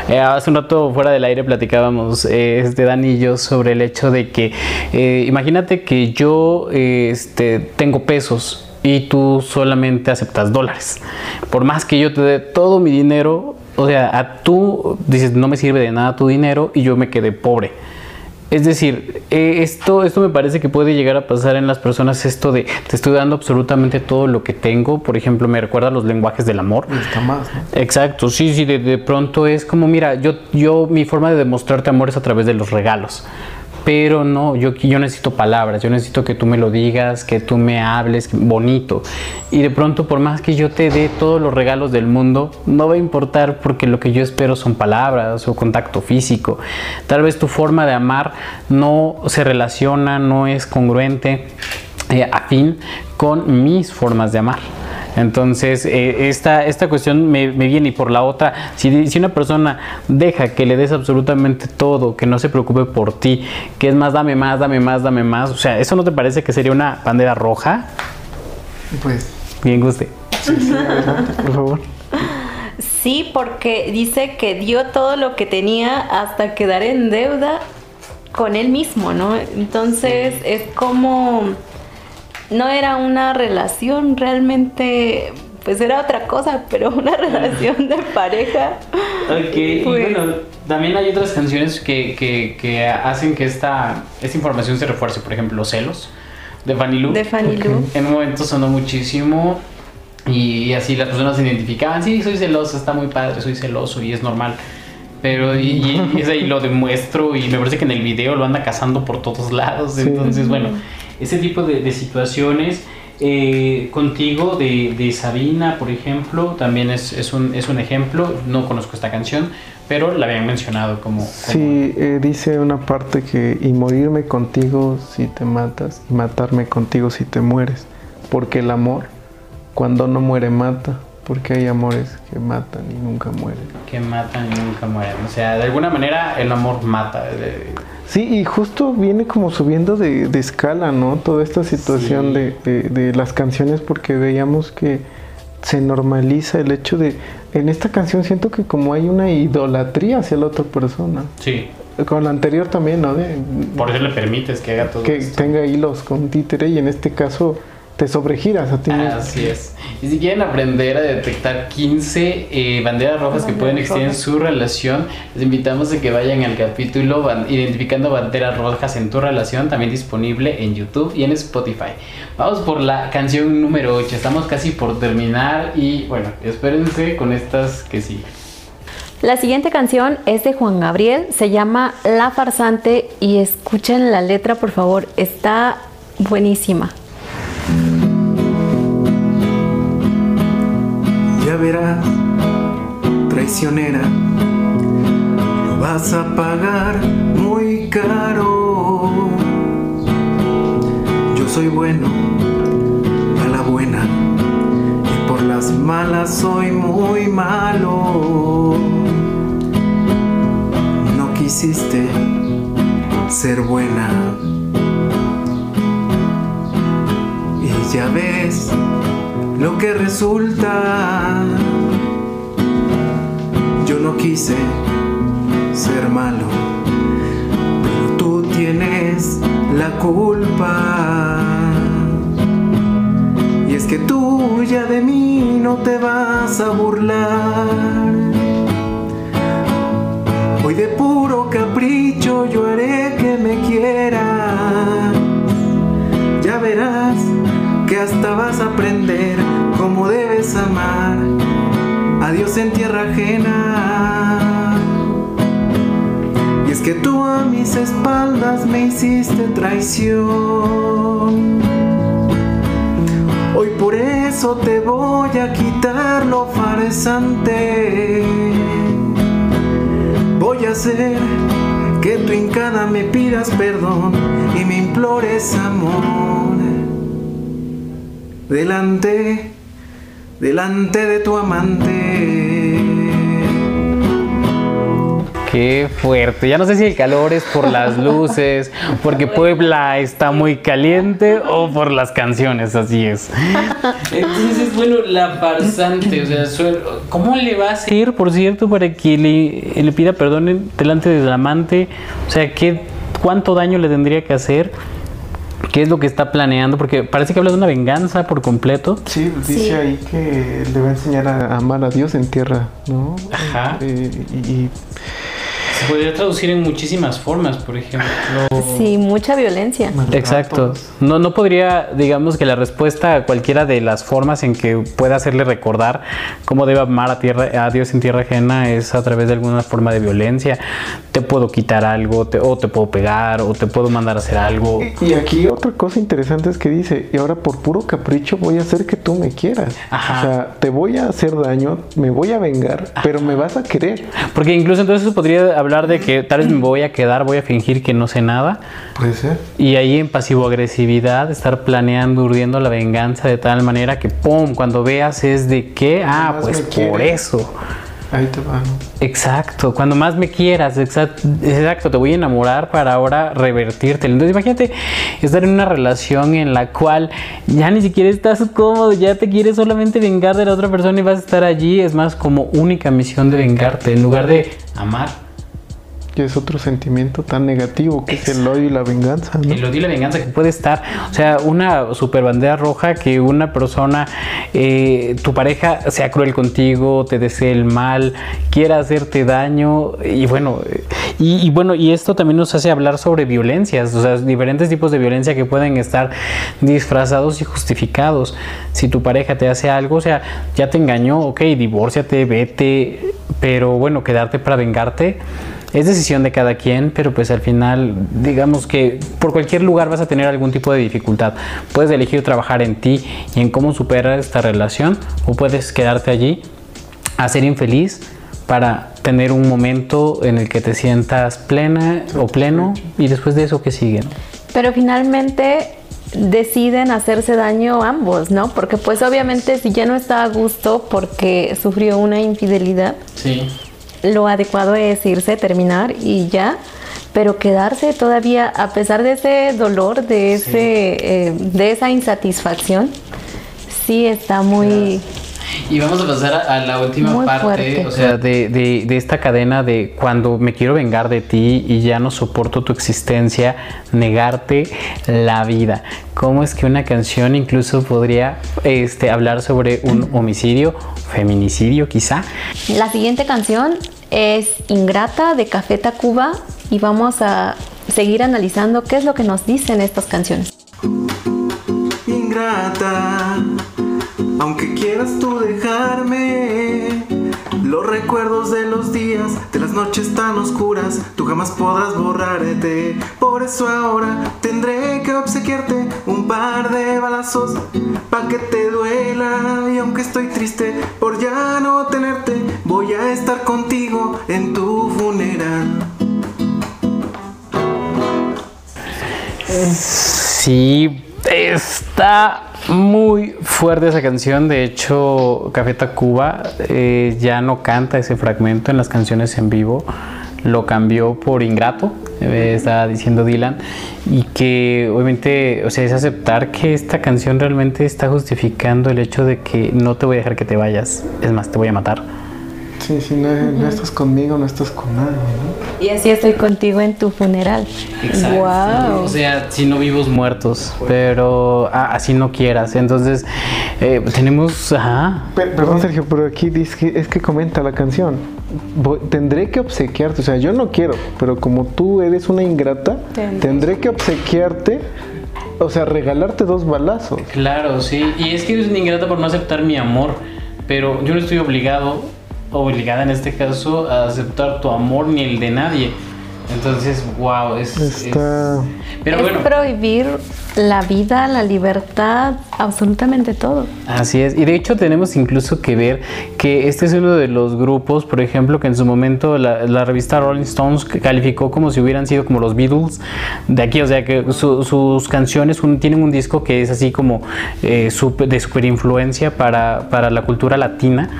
Eh, hace un rato fuera del aire platicábamos, eh, este Dani y yo, sobre el hecho de que, eh, imagínate que yo este, tengo pesos y tú solamente aceptas dólares. Por más que yo te dé todo mi dinero, o sea, a tú dices, no me sirve de nada tu dinero y yo me quedé pobre. Es decir, eh, esto, esto me parece que puede llegar a pasar en las personas, esto de te estoy dando absolutamente todo lo que tengo, por ejemplo, me recuerda a los lenguajes del amor. Está más, Exacto, sí, sí, de, de, pronto es como, mira, yo, yo, mi forma de demostrarte amor es a través de los regalos pero no, yo, yo necesito palabras, yo necesito que tú me lo digas, que tú me hables bonito. Y de pronto, por más que yo te dé todos los regalos del mundo, no va a importar porque lo que yo espero son palabras o contacto físico. Tal vez tu forma de amar no se relaciona, no es congruente, eh, afín con mis formas de amar. Entonces, eh, esta, esta cuestión me, viene y por la otra, si, si, una persona deja que le des absolutamente todo, que no se preocupe por ti, que es más, dame más, dame más, dame más, o sea, ¿eso no te parece que sería una bandera roja? Pues. Bien, guste. por favor. Sí, porque dice que dio todo lo que tenía hasta quedar en deuda con él mismo, ¿no? Entonces es como no era una relación realmente pues era otra cosa, pero una relación de pareja. Ok, y pues bueno, también hay otras canciones que, que, que, hacen que esta, esta información se refuerce, por ejemplo, Celos, de Fanny Lu. De Fanny Lu. En un momento sonó muchísimo y, así las personas se identificaban, sí, soy celoso, está muy padre, soy celoso y es normal. Pero y, y, lo demuestro y me parece que en el video lo anda cazando por todos lados, entonces bueno ese tipo de, situaciones. Eh, contigo de, Sabina, por ejemplo, también es, un, es un ejemplo. No conozco esta canción, pero la habían mencionado como. Sí, eh, dice una parte que. Y morirme contigo si te matas, y matarme contigo si te mueres. Porque el amor, cuando no muere, mata. Porque hay amores que matan y nunca mueren. Que matan y nunca mueren. O sea, de alguna manera el amor mata. Sí, y justo viene como subiendo de, escala, ¿no? Toda esta situación de, las canciones porque veíamos que se normaliza el hecho de... En esta canción siento que como hay una idolatría hacia la otra persona. Sí. Con la anterior también, ¿no? Por eso le permites que haga todo Que tenga hilos con títere y en este caso te sobregiras a ti mismo. Así es. Y si quieren aprender a detectar 15 eh, banderas rojas que pueden existir en su relación, les invitamos a que vayan al capítulo ban- Identificando banderas rojas en tu relación, también disponible en YouTube y en Spotify. Vamos por la canción número 8. Estamos casi por terminar y bueno, espérense con estas que siguen. La siguiente canción es de Juan Gabriel, se llama La Farsante y escuchen la letra por favor, está buenísima. Verás, traicionera, lo vas a pagar muy caro. Yo soy bueno, a la buena, y por las malas soy muy malo. No quisiste ser buena. Y ya ves lo que resulta. Yo no quise ser malo, pero tú tienes la culpa. Y es que tú ya de mí no te vas a burlar. Hoy de puro capricho yo haré que me quieras. Ya verás que hasta vas a aprender cómo debes amar a Dios en tierra ajena. Y es que tú a mis espaldas me hiciste traición. Hoy por eso te voy a quitar lo farsante. Voy a hacer que tú hincada me pidas perdón y me implores amor. Delante, delante de tu amante. Qué fuerte. Ya no sé si el calor es por las luces, porque Puebla está muy caliente o por las canciones, así es. Entonces, bueno, la farsante, o sea, ¿cómo le va a hacer, por cierto, para que le, le pida perdón delante del amante? O sea, ¿qué, ¿cuánto daño le tendría que hacer? ¿Qué es lo que está planeando? Porque parece que habla de una venganza por completo. Sí, dice Sí. ahí que le va a enseñar a amar a Dios en tierra, ¿no? Ajá. Eh, y, y Se podría traducir en muchísimas formas, por ejemplo. Sí, mucha violencia. Exacto. No, no podría, digamos que la respuesta a cualquiera de las formas en que pueda hacerle recordar cómo debe amar a, tierra, a Dios en tierra ajena es a través de alguna forma de violencia. Te puedo quitar algo, te- o te puedo pegar, o te puedo mandar a hacer algo. Y aquí otra cosa interesante es que dice, y ahora por puro capricho voy a hacer que tú me quieras. Ajá. O sea, te voy a hacer daño, me voy a vengar, pero me vas a querer. Porque incluso entonces podría hablar de que tal vez me voy a quedar, voy a fingir que no sé nada. Puede ser. Y ahí en pasivo-agresividad, estar planeando, urdiendo la venganza de tal manera que, ¡pum! Cuando veas es de que, ah, pues por eso. Ahí te va. Exacto, cuando más me quieras, exacto, exacto, te voy a enamorar para ahora revertirte. Entonces imagínate estar en una relación en la cual ya ni siquiera estás cómodo, ya te quieres solamente vengar de la otra persona y vas a estar allí, es más como única misión de vengarte en lugar de amar. Y es otro sentimiento tan negativo que es el odio y la venganza, ¿no? El odio y la venganza que puede estar, o sea, una super bandera roja que una persona, eh, tu pareja sea cruel contigo, te desee el mal, quiera hacerte daño y bueno, y, y bueno, y esto también nos hace hablar sobre violencias, o sea, diferentes tipos de violencia que pueden estar disfrazados y justificados. Si tu pareja te hace algo, o sea, ya te engañó, ok, divórciate, vete, pero bueno, quedarte para vengarte. Es decisión de cada quien, pero pues al final, digamos que por cualquier lugar vas a tener algún tipo de dificultad. Puedes elegir trabajar en ti y en cómo superar esta relación, o puedes quedarte allí a ser infeliz para tener un momento en el que te sientas plena o pleno y después de eso que sigue. ¿no? Pero finalmente deciden hacerse daño ambos, ¿no? Porque pues obviamente si ya no está a gusto porque sufrió una infidelidad, Sí. Lo adecuado es irse, terminar y ya. Pero quedarse todavía, a pesar de ese dolor, de, ese, eh, de esa insatisfacción, sí está muy... Y vamos a pasar a, a la última Muy parte, fuerte. o sea, de, de- de esta cadena de cuando me quiero vengar de ti y ya no soporto tu existencia, negarte la vida. ¿Cómo es que una canción incluso podría este, hablar sobre un homicidio, feminicidio quizá? La siguiente canción es Ingrata de Café Tacuba y vamos a seguir analizando qué es lo que nos dicen estas canciones. ingrata. Aunque quieras tú dejarme, los recuerdos de los días, de las noches tan oscuras, tú jamás podrás borrarte. Por eso ahora tendré que obsequiarte un par de balazos pa' que te duela. Y aunque estoy triste por ya no tenerte, voy a estar contigo en tu funeral. Sí, está muy fuerte esa canción. De hecho, Café Tacuba eh, ya no canta ese fragmento en las canciones en vivo. Lo cambió por Ingrato, eh, está diciendo Dylan. Y que obviamente, o sea, es aceptar que esta canción realmente está justificando el hecho de que no te voy a dejar que te vayas. Es más, te voy a matar. Sí, si no, no estás conmigo, no estás con nadie, ¿no? Y así estoy contigo en tu funeral. Wow. O sea, si no vivos muertos, pero ah, así no quieras. Entonces, eh, tenemos. Ajá. Per- perdón, Sergio, pero aquí dice que es que comenta la canción. Voy- tendré que obsequiarte, o sea, yo no quiero, pero como tú eres una ingrata, Tendré. tendré que obsequiarte, o sea, regalarte dos balazos. Claro, sí. Y es que eres una ingrata por no aceptar mi amor. Pero yo no estoy obligado, obligada en este caso, a aceptar tu amor ni el de nadie. Entonces, wow, es. es- Está... Pero es bueno. prohibir la vida, la libertad, absolutamente todo. Así es, y de hecho tenemos incluso que ver que este es uno de los grupos, por ejemplo, que en su momento la, la revista Rolling Stones calificó como si hubieran sido como los Beatles de aquí, o sea que su- sus canciones un- tienen un disco que es así como eh, de super influencia para, para la cultura latina.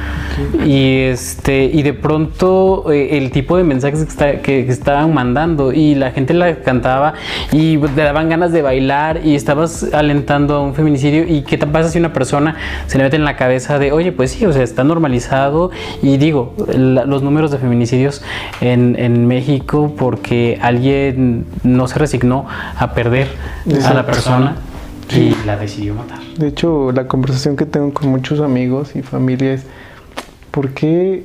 Y este y de pronto eh, el tipo de mensajes que, está- que- que estaban mandando y la gente la cantaba y te daban ganas de bailar y estabas alentando a un feminicidio y qué te pasa si una persona se le mete en la cabeza de oye pues sí o sea está normalizado y digo la- los números de feminicidios en, en México porque alguien no se resignó a perder a la persona y la decidió matar De hecho, la conversación que tengo con muchos amigos y familia es, ¿por qué,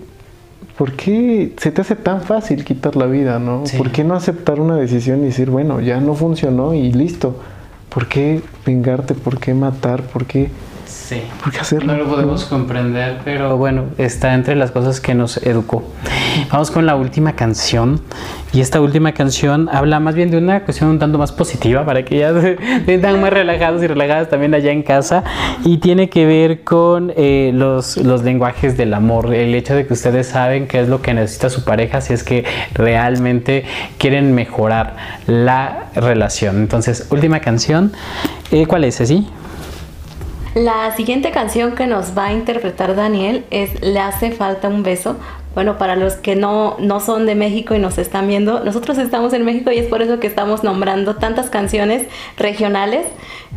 por qué se te hace tan fácil quitar la vida, no? Sí. ¿Por qué no aceptar una decisión y decir, bueno, ya no funcionó y listo? ¿Por qué vengarte? ¿Por qué matar? ¿Por qué, sí por qué hacerlo? No lo podemos comprender, pero bueno, está entre las cosas que nos educó. Vamos con la última canción. Y esta última canción habla más bien de una cuestión un tanto más positiva para que ya se sientan más relajados y relajadas también allá en casa. Y tiene que ver con eh, los, los lenguajes del amor. El hecho de que ustedes saben qué es lo que necesita su pareja si es que realmente quieren mejorar la relación. Entonces, última canción. Eh, ¿Cuál es, así? La siguiente canción que nos va a interpretar Daniel es Le hace falta un beso. Bueno, para los que no, no son de México y nos están viendo, nosotros estamos en México y es por eso que estamos nombrando tantas canciones regionales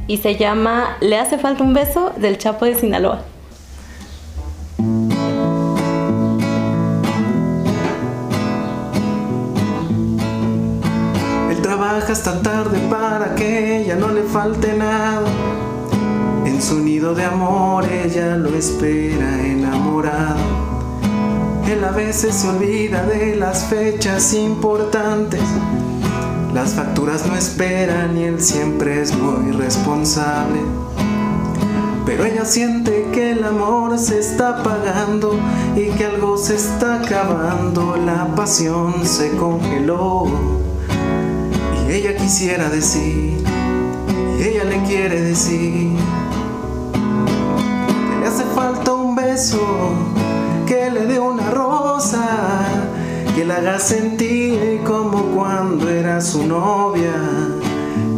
y se llama Le hace falta un beso del Chapo de Sinaloa. Él trabaja hasta tarde para que ella no le falte nada. En su nido de amor ella lo espera enamorado. Él a veces se olvida de las fechas importantes. Las facturas no esperan y él siempre es muy responsable. Pero ella siente que el amor se está apagando y que algo se está acabando. La pasión se congeló. Y ella quisiera decir, y ella le quiere decir, falta un beso, que le dé una rosa, que la haga sentir como cuando era su novia,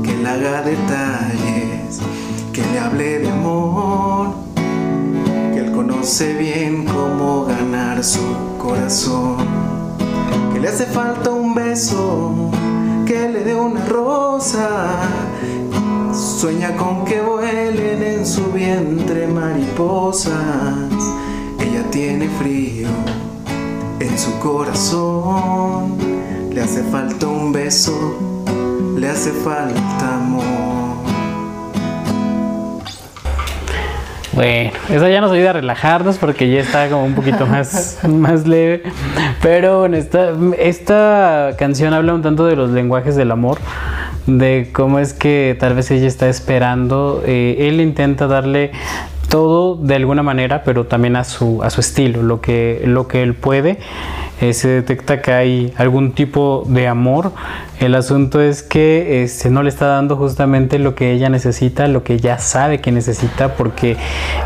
que le haga detalles, que le hable de amor, que él conoce bien cómo ganar su corazón que le hace falta un beso, que le dé una rosa, Sueña con que vuelen en su vientre mariposas. Ella tiene frío en su corazón. Le hace falta un beso, le hace falta amor. Bueno, eso ya nos ayuda a relajarnos porque ya está como un poquito más, más leve. Pero bueno, esta, esta canción habla un tanto de los lenguajes del amor, de cómo es que tal vez ella está esperando. Eh, él intenta darle todo de alguna manera, pero también a su, a su estilo, lo que, lo que él puede. Eh, se detecta que hay algún tipo de amor. El asunto es que este, no le está dando justamente lo que ella necesita, lo que ella sabe que necesita, porque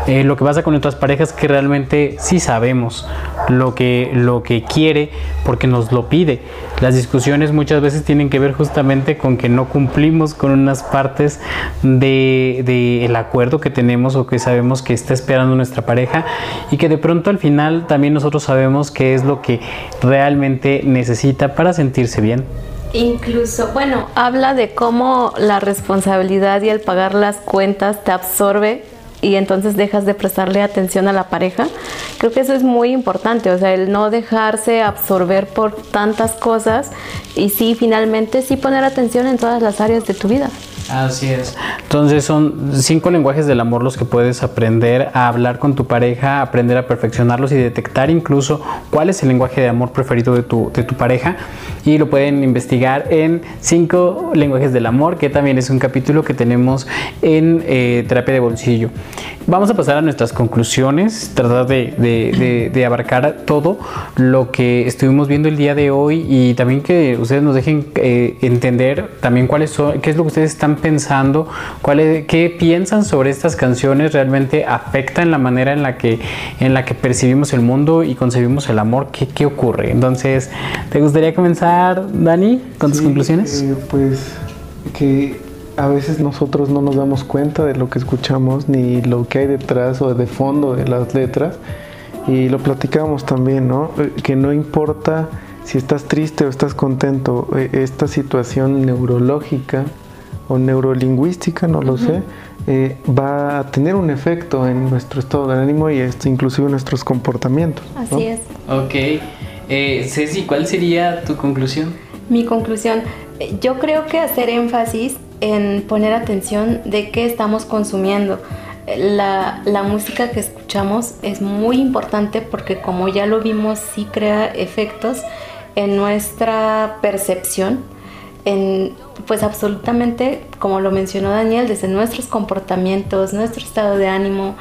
eh, lo que pasa con nuestras parejas es que realmente sí sabemos lo que, lo que quiere porque nos lo pide. Las discusiones muchas veces tienen que ver justamente con que no cumplimos con unas partes del de, el acuerdo que tenemos o que sabemos que está esperando nuestra pareja y que de pronto al final también nosotros sabemos qué es lo que realmente necesita para sentirse bien. Incluso, bueno, habla de cómo la responsabilidad y el pagar las cuentas te absorbe y entonces dejas de prestarle atención a la pareja. Creo que eso es muy importante, o sea, el no dejarse absorber por tantas cosas y sí, finalmente, sí poner atención en todas las áreas de tu vida. Así es. Entonces son cinco lenguajes del amor los que puedes aprender a hablar con tu pareja, aprender a perfeccionarlos y detectar incluso cuál es el lenguaje de amor preferido de tu, de tu pareja. Y lo pueden investigar en cinco lenguajes del amor, que también es un capítulo que tenemos en eh, terapia de bolsillo. Vamos a pasar a nuestras conclusiones, tratar de, de, abarcar todo lo que estuvimos viendo el día de hoy y también que ustedes nos dejen eh, entender también cuáles son, qué es lo que ustedes están pensando, cuál qué piensan sobre estas canciones, realmente afectan la manera en la que, en la que percibimos el mundo y concebimos el amor, qué, qué ocurre. Entonces, ¿te gustaría comenzar, Dani, con tus conclusiones? Eh, pues que a veces nosotros no nos damos cuenta de lo que escuchamos ni lo que hay detrás o de fondo de las letras. Y lo platicamos también, ¿no? Eh, que no importa si estás triste o estás contento, eh, esta situación neurológica o neurolingüística, no lo sé, eh, va a tener un efecto en nuestro estado de ánimo y esto inclusive en nuestros comportamientos. Así es. Ok. Eh, Ceci, ¿cuál sería tu conclusión? Mi conclusión, yo creo que hacer énfasis en poner atención de qué estamos consumiendo. La, la, música que escuchamos es muy importante porque como ya lo vimos, sí crea efectos en nuestra percepción, en pues absolutamente, como lo mencionó Daniel, desde nuestros comportamientos, nuestro estado de ánimo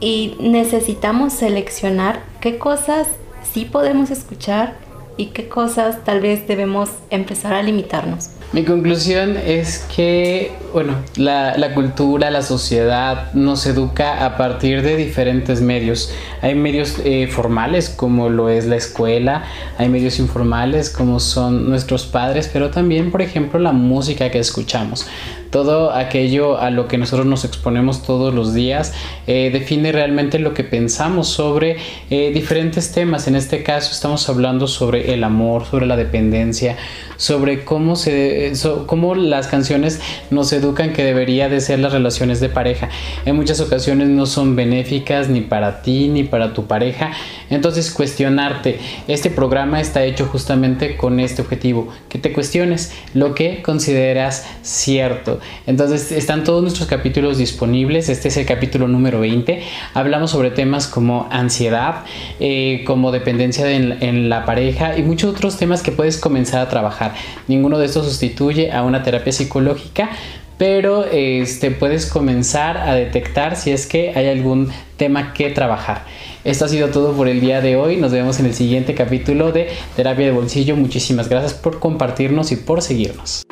y necesitamos seleccionar qué cosas sí podemos escuchar y qué cosas tal vez debemos empezar a limitarnos. Mi conclusión es que, bueno, la, cultura, la sociedad nos educa a partir de diferentes medios. Hay medios eh, formales como lo es la escuela, hay medios informales como son nuestros padres, pero también, por ejemplo, la música que escuchamos todo aquello a lo que nosotros nos exponemos todos los días eh, define realmente lo que pensamos sobre eh, diferentes temas. En este caso estamos hablando sobre el amor, sobre la dependencia, sobre cómo, se, cómo las canciones nos educan que debería de ser las relaciones de pareja. En muchas ocasiones no son benéficas ni para ti ni para tu pareja. Entonces cuestionarte. Este programa está hecho justamente con este objetivo, que te cuestiones lo que consideras cierto. Entonces están todos nuestros capítulos disponibles. Este es el capítulo número 20. Hablamos sobre temas como ansiedad, eh, como dependencia en, la pareja y muchos otros temas que puedes comenzar a Ninguno de estos sustituye a una terapia psicológica, pero este, puedes comenzar a detectar si es que hay algún tema que trabajar. Esto ha sido todo por el día de hoy. Nos vemos en el siguiente capítulo de Terapia de Bolsillo. Muchísimas gracias por compartirnos y por seguirnos.